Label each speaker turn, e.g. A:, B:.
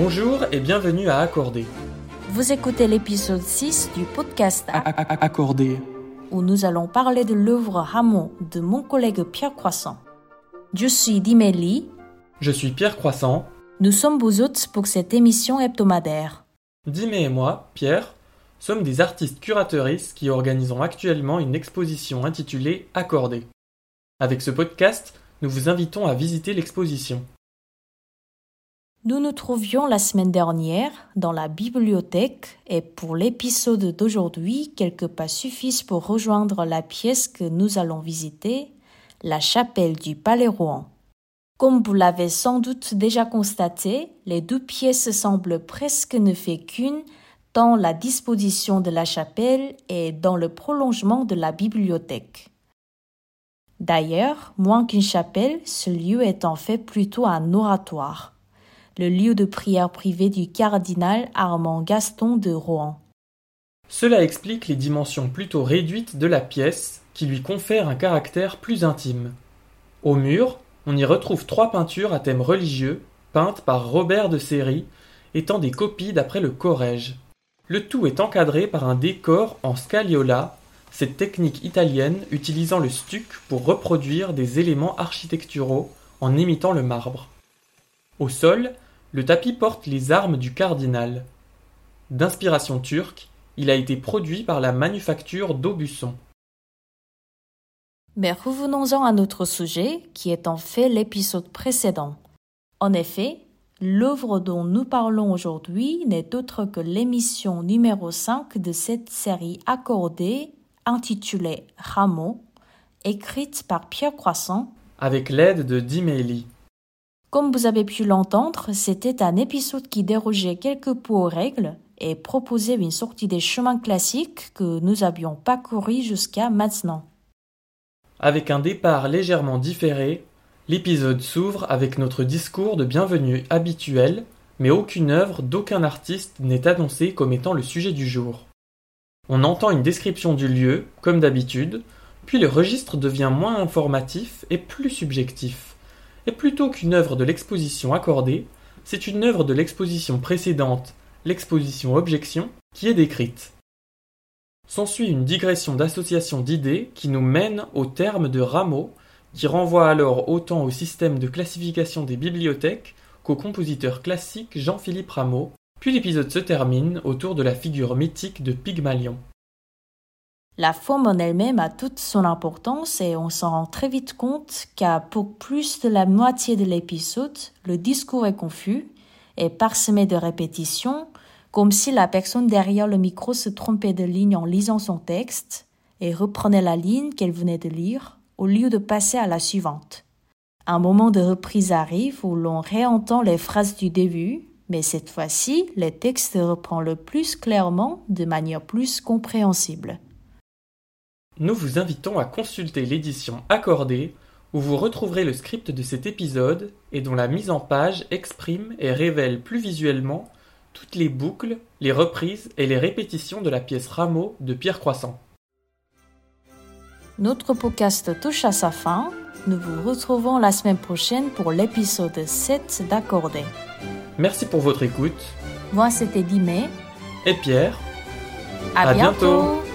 A: Bonjour et bienvenue à Accorder.
B: Vous écoutez l'épisode 6 du podcast
A: Accorder.
B: où nous allons parler de l'œuvre Rameau de mon collègue Pierre Croissant. Je suis Dimélie,
A: Je suis Pierre Croissant.
B: nous sommes vos hôtes pour cette émission hebdomadaire.
A: Dimé et moi, Pierre, sommes des artistes curateuristes qui organisons actuellement une exposition intitulée Accorder. Avec ce podcast, nous vous invitons à visiter l'exposition.
B: Nous nous trouvions la semaine dernière dans la bibliothèque et pour l'épisode d'aujourd'hui, quelques pas suffisent pour rejoindre la pièce que nous allons visiter, la chapelle du Palais Rouen. Comme vous l'avez sans doute déjà constaté, les deux pièces semblent presque ne fait qu'une, tant la disposition de la chapelle est dans le prolongement de la bibliothèque. D'ailleurs, moins qu'une chapelle, ce lieu est en fait plutôt un oratoire, le lieu de prière privé du cardinal Armand Gaston de Rouen.
A: Cela explique les dimensions plutôt réduites de la pièce qui lui confèrent un caractère plus intime. Au mur, on y retrouve trois peintures à thème religieux, peintes par Robert de Séry, étant des copies d'après le Corrège. Le tout est encadré par un décor en scagliola, cette technique italienne utilisant le stuc pour reproduire des éléments architecturaux en imitant le marbre. Au sol, le tapis porte les armes du cardinal. D'inspiration turque, il a été produit par la manufacture d'Aubusson.
B: Mais revenons-en à notre sujet, qui est en fait l'épisode précédent. En effet, l'œuvre dont nous parlons aujourd'hui n'est autre que l'émission numéro 5 de cette série accordée, intitulée Rameau, écrite par Pierre Croissant.
A: avec l'aide de Dimélie.
B: Comme vous avez pu l'entendre, c'était un épisode qui dérogeait quelque peu aux règles et proposait une sortie des chemins classiques que nous avions parcourus jusqu'à maintenant.
A: Avec un départ légèrement différé, l'épisode s'ouvre avec notre discours de bienvenue habituel, mais aucune œuvre d'aucun artiste n'est annoncée comme étant le sujet du jour. On entend une description du lieu, comme d'habitude, puis le registre devient moins informatif et plus subjectif. Et plutôt qu'une œuvre de l'exposition accordée, c'est une œuvre de l'exposition précédente, l'exposition objection, qui est décrite. S'ensuit une digression d'association d'idées qui nous mène au terme de Rameau, qui renvoie alors autant au système de classification des bibliothèques qu'au compositeur classique Jean-Philippe Rameau, puis l'épisode se termine autour de la figure mythique de Pygmalion.
B: La forme en elle-même a toute son importance et on s'en rend très vite compte qu'à pour plus de la moitié de l'épisode, le discours est confus et parsemé de répétitions, comme si la personne derrière le micro se trompait de ligne en lisant son texte et reprenait la ligne qu'elle venait de lire au lieu de passer à la suivante. Un moment de reprise arrive où l'on réentend les phrases du début, mais cette fois-ci, le texte reprend le plus clairement de manière plus compréhensible.
A: Nous vous invitons à consulter l'édition accordée où vous retrouverez le script de cet épisode et dont la mise en page exprime et révèle plus visuellement toutes les boucles, les reprises et les répétitions de la pièce Rameau de Pierre Croissant.
B: Notre podcast touche à sa fin. Nous vous retrouvons la semaine prochaine pour l'épisode 7 d'Accordé.
A: Merci pour votre écoute
B: Moi, c'était Dimé.
A: et Pierre,
B: À,
A: À bientôt.
B: bientôt.